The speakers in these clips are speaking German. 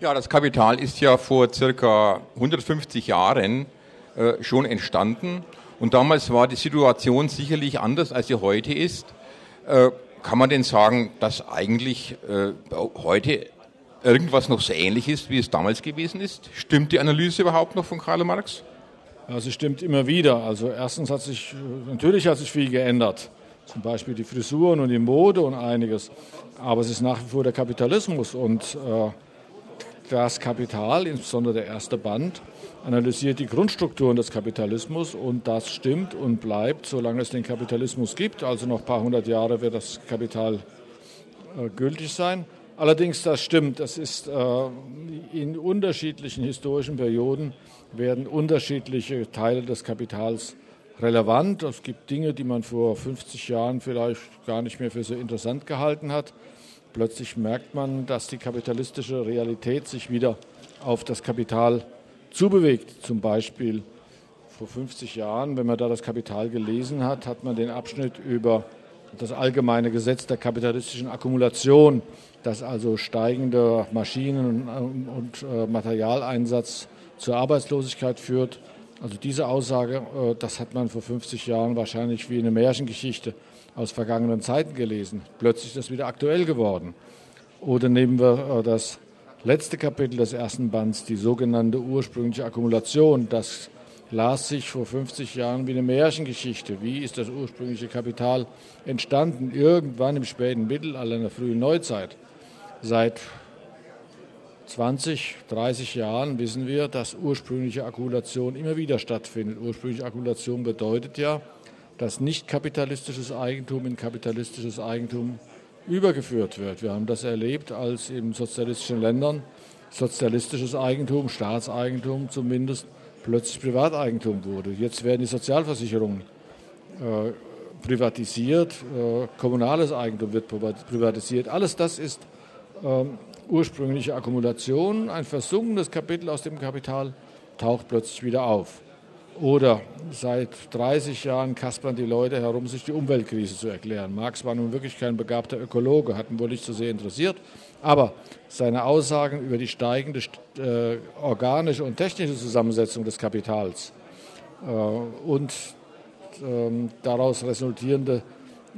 Ja, das Kapital ist ja vor circa 150 Jahren äh, schon entstanden und damals war die Situation sicherlich anders, als sie heute ist. Äh, kann man denn sagen, dass eigentlich äh, heute irgendwas noch so ähnlich ist, wie es damals gewesen ist? Stimmt die Analyse überhaupt noch von Karl Marx? Ja, sie stimmt immer wieder. Also erstens hat sich, natürlich hat sich viel geändert. Zum Beispiel die Frisuren und die Mode und einiges. Aber es ist nach wie vor der Kapitalismus und das Kapital, insbesondere der erste Band, analysiert die Grundstrukturen des Kapitalismus und das stimmt und bleibt, solange es den Kapitalismus gibt. Also noch ein paar hundert Jahre wird das Kapital äh, gültig sein. Allerdings, das stimmt, das ist äh, in unterschiedlichen historischen Perioden werden unterschiedliche Teile des Kapitals relevant. Es gibt Dinge, die man vor 50 Jahren vielleicht gar nicht mehr für so interessant gehalten hat. Plötzlich merkt man, dass die kapitalistische Realität sich wieder auf das Kapital zubewegt. Zum Beispiel vor 50 Jahren, wenn man da das Kapital gelesen hat, hat man den Abschnitt über das allgemeine Gesetz der kapitalistischen Akkumulation, das also steigender Maschinen- und äh, Materialeinsatz zur Arbeitslosigkeit führt. Also diese Aussage, äh, das hat man vor 50 Jahren wahrscheinlich wie eine Märchengeschichte aus vergangenen Zeiten gelesen. Plötzlich ist das wieder aktuell geworden. Oder nehmen wir äh, das letzte Kapitel des ersten Bands, die sogenannte ursprüngliche Akkumulation. Das las sich vor 50 Jahren wie eine Märchengeschichte. Wie ist das ursprüngliche Kapital entstanden? Irgendwann im späten Mittelalter, in der frühen Neuzeit. Seit 20, 30 Jahren wissen wir, dass ursprüngliche Akkumulation immer wieder stattfindet. Ursprüngliche Akkumulation bedeutet ja, dass nicht kapitalistisches Eigentum in kapitalistisches Eigentum übergeführt wird. Wir haben das erlebt, als in sozialistischen Ländern sozialistisches Eigentum, Staatseigentum zumindest, plötzlich Privateigentum wurde. Jetzt werden die Sozialversicherungen äh, privatisiert, äh, kommunales Eigentum wird privatisiert. Alles das ist äh, ursprüngliche Akkumulation. Ein versunkenes Kapitel aus dem Kapital taucht plötzlich wieder auf. Oder seit 30 Jahren kaspern die Leute herum, sich die Umweltkrise zu erklären. Marx war nun wirklich kein begabter Ökologe, hat ihn wohl nicht so sehr interessiert. Aber seine Aussagen über die steigende äh, organische und technische Zusammensetzung des Kapitals äh, und äh, daraus resultierende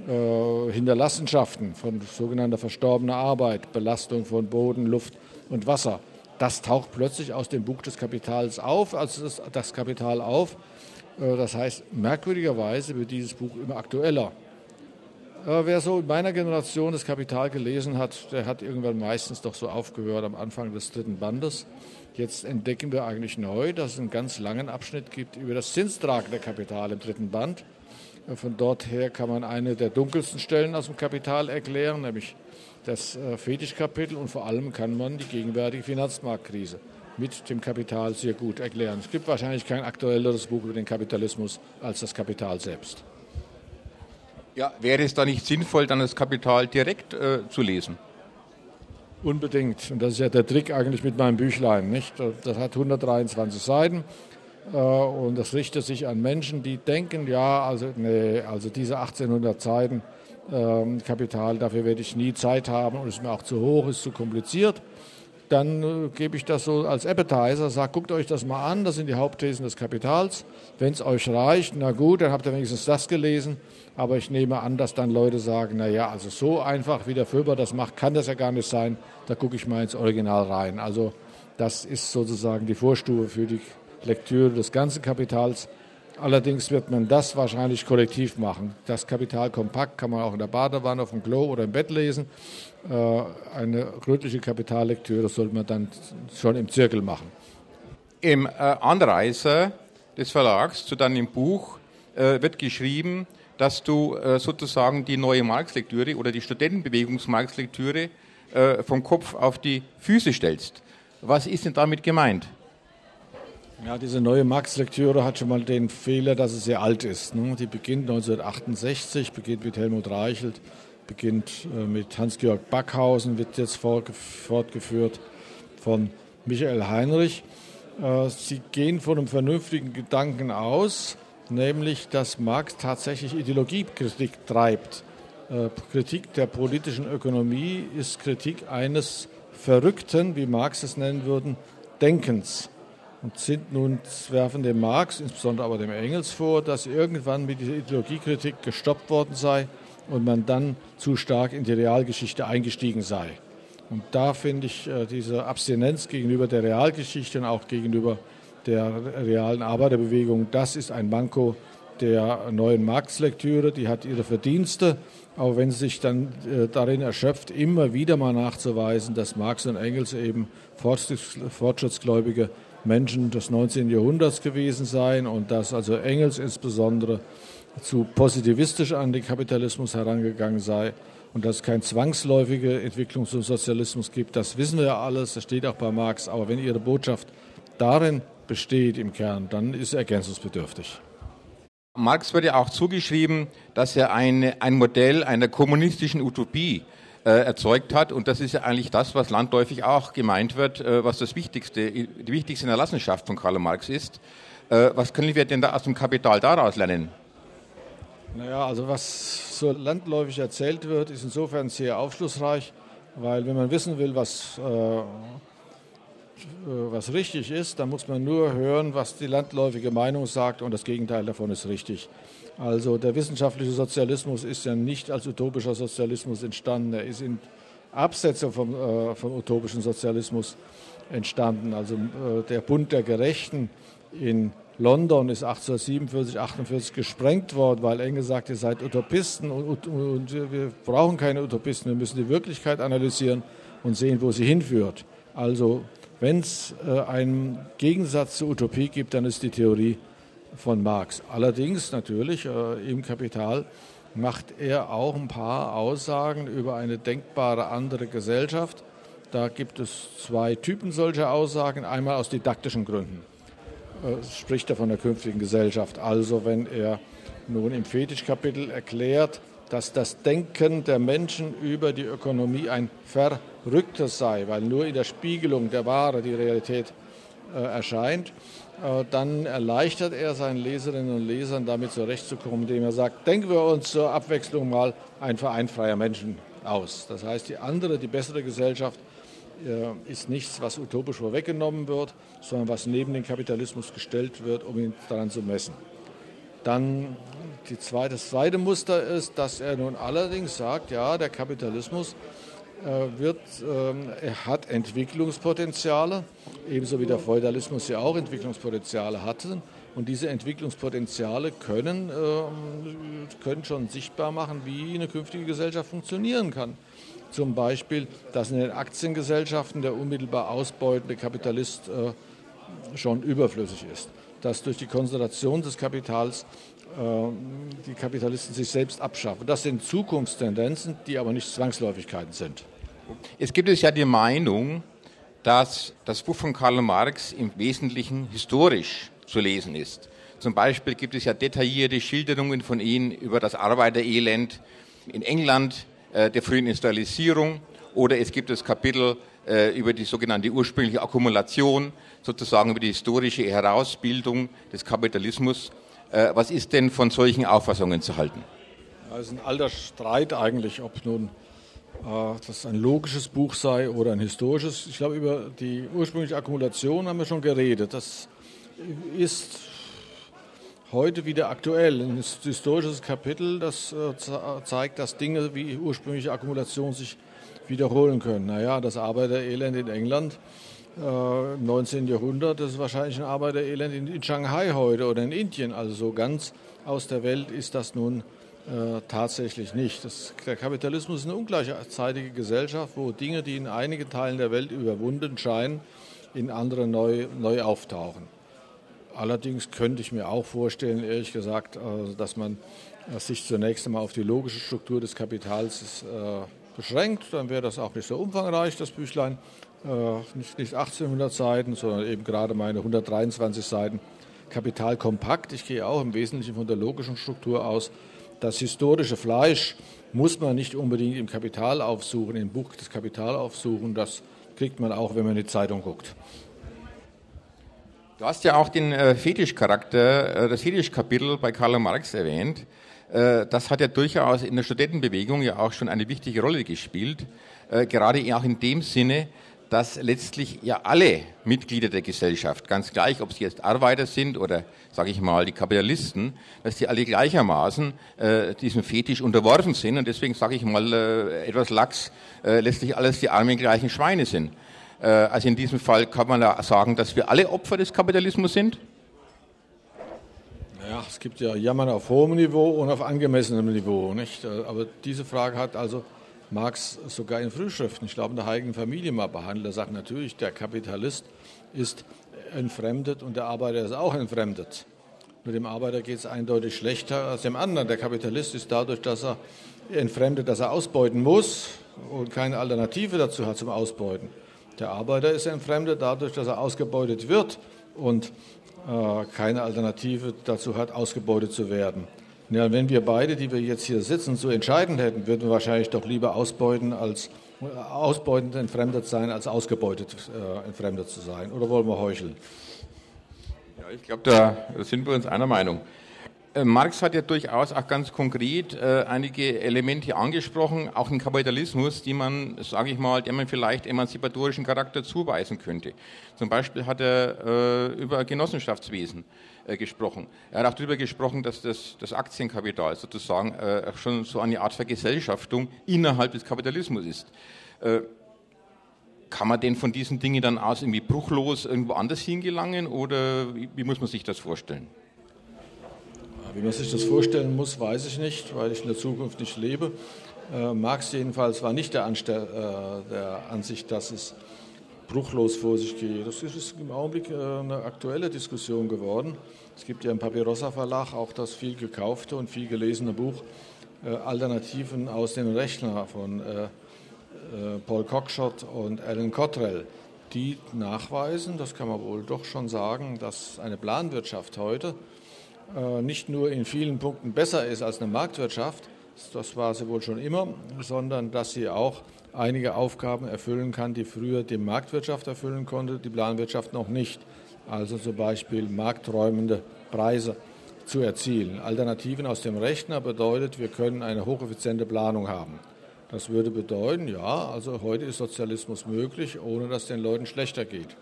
äh, Hinterlassenschaften von sogenannter verstorbener Arbeit, Belastung von Boden, Luft und Wasser, das taucht plötzlich aus dem Buch des Kapitals auf, also das, das Kapital auf. Äh, das heißt, merkwürdigerweise wird dieses Buch immer aktueller. Äh, wer so in meiner Generation das Kapital gelesen hat, der hat irgendwann meistens doch so aufgehört am Anfang des dritten Bandes. Jetzt entdecken wir eigentlich neu, dass es einen ganz langen Abschnitt gibt über das Zinstragende Kapital im dritten Band. Äh, von dort her kann man eine der dunkelsten Stellen aus dem Kapital erklären, nämlich das äh, Fetischkapitel und vor allem kann man die gegenwärtige Finanzmarktkrise mit dem Kapital sehr gut erklären. Es gibt wahrscheinlich kein aktuelleres Buch über den Kapitalismus als das Kapital selbst. Ja, wäre es da nicht sinnvoll, dann das Kapital direkt äh, zu lesen? Unbedingt. Und das ist ja der Trick eigentlich mit meinem Büchlein. Nicht? Das hat 123 Seiten äh, und das richtet sich an Menschen, die denken, ja, also, nee, also diese 1800 Seiten, Kapital, dafür werde ich nie Zeit haben und ist mir auch zu hoch, ist zu kompliziert. Dann äh, gebe ich das so als Appetizer, sage, guckt euch das mal an, das sind die Hauptthesen des Kapitals. Wenn es euch reicht, na gut, dann habt ihr wenigstens das gelesen. Aber ich nehme an, dass dann Leute sagen, na ja, also so einfach, wie der Föber das macht, kann das ja gar nicht sein. Da gucke ich mal ins Original rein. Also das ist sozusagen die Vorstufe für die Lektüre des ganzen Kapitals. Allerdings wird man das wahrscheinlich kollektiv machen. Das Kapital kompakt kann man auch in der Badewanne, auf dem Klo oder im Bett lesen. Äh, eine gründliche Kapitallektüre sollte man dann schon im Zirkel machen. Im äh, Anreißer des Verlags zu deinem Buch äh, wird geschrieben, dass du sozusagen die neue Marx-Lektüre oder die Studentenbewegungs-Marx-Lektüre vom Kopf auf die Füße stellst. Was ist denn damit gemeint? Ja, diese neue Marx-Lektüre hat schon mal den Fehler, dass es sehr alt ist. Ne? Die beginnt 1968, beginnt mit Helmut Reichelt, beginnt äh, mit Hans-Georg Backhausen, wird jetzt fortgeführt von Michael Heinrich. Äh, sie gehen von einem vernünftigen Gedanken aus, nämlich, dass Marx tatsächlich Ideologiekritik treibt. Äh, Kritik der politischen Ökonomie ist Kritik eines verrückten, wie Marx es nennen würden, Denkens. Und sind nun, werfen dem Marx, insbesondere aber dem Engels vor, dass irgendwann mit dieser Ideologiekritik gestoppt worden sei und man dann zu stark in die Realgeschichte eingestiegen sei. Und da finde ich äh, diese Abstinenz gegenüber der Realgeschichte und auch gegenüber der realen Arbeiterbewegung, das ist ein Manko der neuen Marx-Lektüre. Die hat ihre Verdienste, auch wenn sie sich dann äh, darin erschöpft, immer wieder mal nachzuweisen, dass Marx und Engels eben fortschrittsgläubige Menschen des 19. Jahrhunderts gewesen seien und dass also Engels insbesondere zu positivistisch an den Kapitalismus herangegangen sei und dass es keine zwangsläufige Entwicklung zum Sozialismus gibt. Das wissen wir ja alles, das steht auch bei Marx. Aber wenn Ihre Botschaft darin besteht im Kern, dann ist er ergänzungsbedürftig. Marx wird ja auch zugeschrieben, dass er eine, ein Modell einer kommunistischen Utopie erzeugt hat. Und das ist ja eigentlich das, was landläufig auch gemeint wird, äh, was das wichtigste, die wichtigste Erlassenschaft von Karl Marx ist. Äh, was können wir denn da aus dem Kapital daraus lernen? Naja, also was so landläufig erzählt wird, ist insofern sehr aufschlussreich, weil wenn man wissen will, was, äh, äh, was richtig ist, dann muss man nur hören, was die landläufige Meinung sagt und das Gegenteil davon ist richtig. Also der wissenschaftliche Sozialismus ist ja nicht als utopischer Sozialismus entstanden, er ist in Absetzung vom, äh, vom utopischen Sozialismus entstanden. Also äh, der Bund der Gerechten in London ist 1847, 48 gesprengt worden, weil Engels sagt, ihr seid Utopisten und, und, wir brauchen keine Utopisten, wir müssen die Wirklichkeit analysieren und sehen, wo sie hinführt. Also wenn es äh, einen Gegensatz zur Utopie gibt, dann ist die Theorie von Marx. Allerdings natürlich äh, im Kapital macht er auch ein paar Aussagen über eine denkbare andere Gesellschaft. Da gibt es zwei Typen solcher Aussagen. Einmal aus didaktischen Gründen. Äh, spricht er von der künftigen Gesellschaft. Also wenn er nun im Fetischkapitel erklärt, dass das Denken der Menschen über die Ökonomie ein verrücktes sei, weil nur in der Spiegelung der Ware die Realität äh, erscheint, äh, dann erleichtert er seinen Leserinnen und Lesern damit zurechtzukommen, indem er sagt, denken wir uns zur Abwechslung mal ein Verein freier Menschen aus. Das heißt, die andere, die bessere Gesellschaft äh, ist nichts, was utopisch vorweggenommen wird, sondern was neben den Kapitalismus gestellt wird, um ihn daran zu messen. Dann zweite, das zweite Muster ist, dass er nun allerdings sagt, ja, der Kapitalismus äh, wird, ähm, er hat Entwicklungspotenziale, ebenso wie der Feudalismus ja auch Entwicklungspotenziale hatte. Und diese Entwicklungspotenziale können, ähm, können schon sichtbar machen, wie eine künftige Gesellschaft funktionieren kann. Zum Beispiel, dass in den Aktiengesellschaften der unmittelbar ausbeutende Kapitalist äh, schon überflüssig ist. Dass durch die Konzentration des Kapitals äh, die Kapitalisten sich selbst abschaffen. Das sind Zukunftstendenzen, die aber nicht Zwangsläufigkeiten sind. Es gibt es ja die Meinung, dass das Buch von Karl Marx im Wesentlichen historisch zu lesen ist. Zum Beispiel gibt es ja detaillierte Schilderungen von ihm über das Arbeiterelend in England, äh, der frühen Industrialisierung oder es gibt das Kapitel über die sogenannte ursprüngliche Akkumulation, sozusagen über die historische Herausbildung des Kapitalismus. Äh, was ist denn von solchen Auffassungen zu halten? Es ist ein alter Streit eigentlich, ob nun das ein logisches Buch sei oder ein historisches. Ich glaube, über die ursprüngliche Akkumulation haben wir schon geredet. Das ist heute wieder aktuell. Ein historisches Kapitel, das äh, zeigt, dass Dinge wie ursprüngliche Akkumulation sich wiederholen können. Naja, das Arbeiterelend in England äh, im 19. Jahrhundert, das ist wahrscheinlich ein Arbeiterelend in, in, Shanghai heute oder in Indien. Also so ganz aus der Welt ist das nun äh, tatsächlich nicht. Das, der Kapitalismus ist eine ungleichzeitige Gesellschaft, wo Dinge, die in einigen Teilen der Welt überwunden scheinen, in anderen neu, neu auftauchen. Allerdings könnte ich mir auch vorstellen, ehrlich gesagt, äh, dass man äh, sich zunächst einmal auf die logische Struktur des Kapitals äh, beschränkt. Dann wäre das auch nicht so umfangreich, das Büchlein. Nicht, 1800 Seiten, sondern eben gerade meine 123 Seiten. Kapital kompakt. Ich gehe auch im Wesentlichen von der logischen Struktur aus. Das historische Fleisch muss man nicht unbedingt im Kapital aufsuchen, im Buch des Kapital aufsuchen. Das kriegt man auch, wenn man in die Zeitung guckt. Du hast ja auch den äh, Fetischcharakter, äh, das Fetischkapitel bei Karl Marx erwähnt. Äh, das hat ja durchaus in der Studentenbewegung ja auch schon eine wichtige Rolle gespielt. Äh, gerade auch in dem Sinne, dass letztlich ja alle Mitglieder der Gesellschaft, ganz gleich, ob sie jetzt Arbeiter sind oder, sage ich mal, die Kapitalisten, dass die alle gleichermaßen äh, diesem Fetisch unterworfen sind und deswegen, sage ich mal, äh, etwas lax, äh, letztlich alles die armen gleichen Schweine sind. Äh, also in diesem Fall kann man da sagen, dass wir alle Opfer des Kapitalismus sind? Ja, es gibt ja Jammern auf hohem Niveau und auf angemessenem Niveau. Nicht? Äh, aber diese Frage hat also Marx sogar in Frühschriften, ich glaube in der Heiligen Familie mal behandelt. Er sagt natürlich, der Kapitalist ist entfremdet und der Arbeiter ist auch entfremdet. Mit dem Arbeiter geht es eindeutig schlechter als dem anderen. Der Kapitalist ist dadurch, dass er entfremdet, dass er ausbeuten muss und keine Alternative dazu hat zum Ausbeuten. Der Arbeiter ist entfremdet dadurch, dass er ausgebeutet wird und keine Alternative dazu hat, ausgebeutet zu werden. Ja, wenn wir beide, die wir jetzt hier sitzen, so entscheiden hätten, würden wir wahrscheinlich doch lieber ausbeuten als äh, ausbeutend entfremdet sein, als ausgebeutet äh, entfremdet zu sein. Oder wollen wir heucheln? Ja, ich glaube, da sind wir uns einer Meinung. Äh, Marx hat ja durchaus auch ganz konkret äh, einige Elemente angesprochen, auch im Kapitalismus, die man, sage ich mal, der man vielleicht emanzipatorischen Charakter zuweisen könnte. Zum Beispiel hat er äh, über Genossenschaftswesen äh, gesprochen. Er hat auch darüber gesprochen, dass das, das Aktienkapital sozusagen äh, schon so eine Art Vergesellschaftung innerhalb des Kapitalismus ist. Äh, kann man denn von diesen Dingen dann aus irgendwie bruchlos irgendwo anders hingelangen oder wie, wie muss man sich das vorstellen? Wie man sich das vorstellen muss, weiß ich nicht, weil ich in der Zukunft nicht lebe. Äh, Marx jedenfalls war nicht der, Anstell, äh, der Ansicht, dass es bruchlos vor sich gehe. Das ist im Augenblick äh, eine aktuelle Diskussion geworden. Es gibt ja im Papyrossa Verlag auch das viel gekaufte und viel gelesene Buch äh, Alternativen aus dem Rechner von äh, Paul Cockshott und Alan Cottrell, die nachweisen, das kann man wohl doch schon sagen, dass eine Planwirtschaft heute nicht nur in vielen Punkten besser ist als eine Marktwirtschaft, das war sie wohl schon immer, sondern dass sie auch einige Aufgaben erfüllen kann, die früher die Marktwirtschaft erfüllen konnte, die Planwirtschaft noch nicht. Also zum Beispiel markträumende Preise zu erzielen. Alternativen aus dem Rechner bedeutet, wir können eine hocheffiziente Planung haben. Das würde bedeuten, ja, also heute ist Sozialismus möglich, ohne dass den Leuten schlechter geht.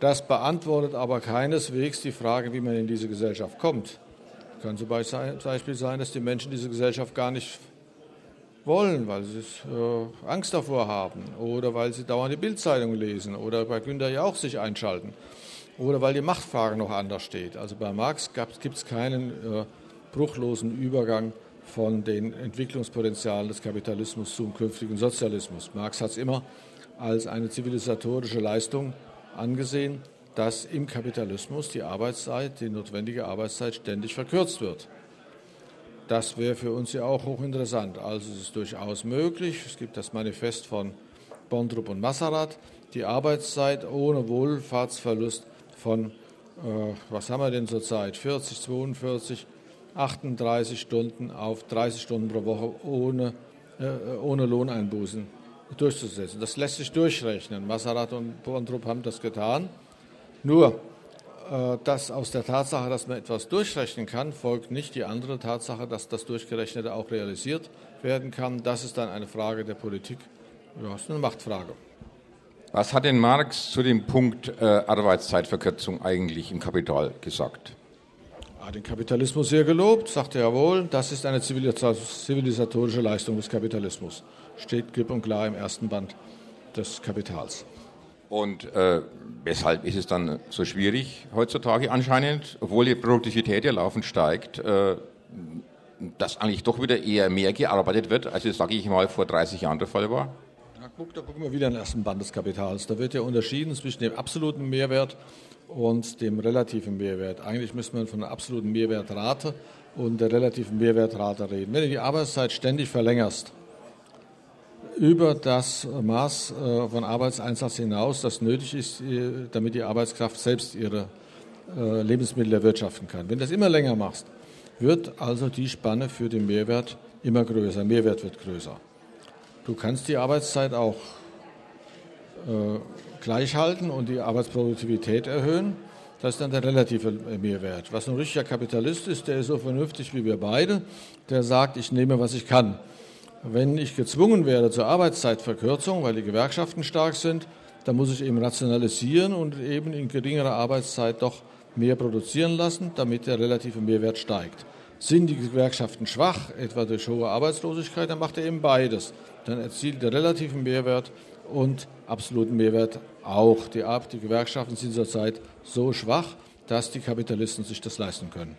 Das beantwortet aber keineswegs die Frage, wie man in diese Gesellschaft kommt. Es kann zum Beispiel sein, dass die Menschen diese Gesellschaft gar nicht wollen, weil sie äh, Angst davor haben oder weil sie dauernd die Bildzeitung lesen oder bei Günter ja auch sich einschalten oder weil die Machtfrage noch anders steht. Also bei Marx gibt es keinen äh, bruchlosen Übergang von den Entwicklungspotenzialen des Kapitalismus zum künftigen Sozialismus. Marx hat es immer als eine zivilisatorische Leistung angesehen, dass im Kapitalismus die Arbeitszeit, die notwendige Arbeitszeit ständig verkürzt wird. Das wäre für uns ja auch hochinteressant. Also es ist durchaus möglich. Es gibt das Manifest von Bondrup und Massarat, die Arbeitszeit ohne Wohlfahrtsverlust von, äh, was haben wir denn zurzeit, 40, 42, 38 Stunden auf 30 Stunden pro Woche ohne, äh, ohne Lohneinbußen durchzusetzen. Das lässt sich durchrechnen. Massarat und Bondrup haben das getan. Nur, äh, dass aus der Tatsache, dass man etwas durchrechnen kann, folgt nicht die andere Tatsache, dass das Durchgerechnete auch realisiert werden kann. Das ist dann eine Frage der Politik. Ja, ist eine Machtfrage. Was hat denn Marx zu dem Punkt äh, Arbeitszeitverkürzung eigentlich im Kapital gesagt? Er hat den Kapitalismus sehr gelobt, sagte er wohl, das ist eine zivilisatorische Leistung des Kapitalismus. Steht klipp und klar im ersten Band des Kapitals. Und äh, weshalb ist es dann so schwierig heutzutage anscheinend, obwohl die Produktivität ja laufend steigt, äh, dass eigentlich doch wieder eher mehr gearbeitet wird, als es, sage ich mal, vor 30 Jahren der Fall war? Na, guck, da gucken wir wieder in den ersten Band des Kapitals. Da wird ja unterschieden zwischen dem absoluten Mehrwert und dem relativen Mehrwert. Eigentlich müsste man von der absoluten Mehrwertrate und der relativen Mehrwertrate reden. Wenn du die Arbeitszeit ständig verlängerst, über das Maß äh, von Arbeitseinsatz hinaus, das nötig ist, äh, damit die Arbeitskraft selbst ihre äh, Lebensmittel erwirtschaften kann. Wenn du das immer länger machst, wird also die Spanne für den Mehrwert immer größer, Mehrwert wird größer. Du kannst die Arbeitszeit auch gleich halten und die Arbeitsproduktivität erhöhen. Das ist dann der relative Mehrwert. Was ein richtiger Kapitalist ist, der ist so vernünftig wie wir beide, der sagt, ich nehme, was ich kann. Wenn ich gezwungen werde zur Arbeitszeitverkürzung, weil die Gewerkschaften stark sind, dann muss ich eben rationalisieren und eben in geringerer Arbeitszeit doch mehr produzieren lassen, damit der relative Mehrwert steigt. Sind die Gewerkschaften schwach, etwa durch hohe Arbeitslosigkeit, dann macht er eben beides. Dann erzielt der relative Mehrwert und absoluten Mehrwert auch. Die, die Gewerkschaften sind zurzeit so schwach, dass die Kapitalisten sich das leisten können.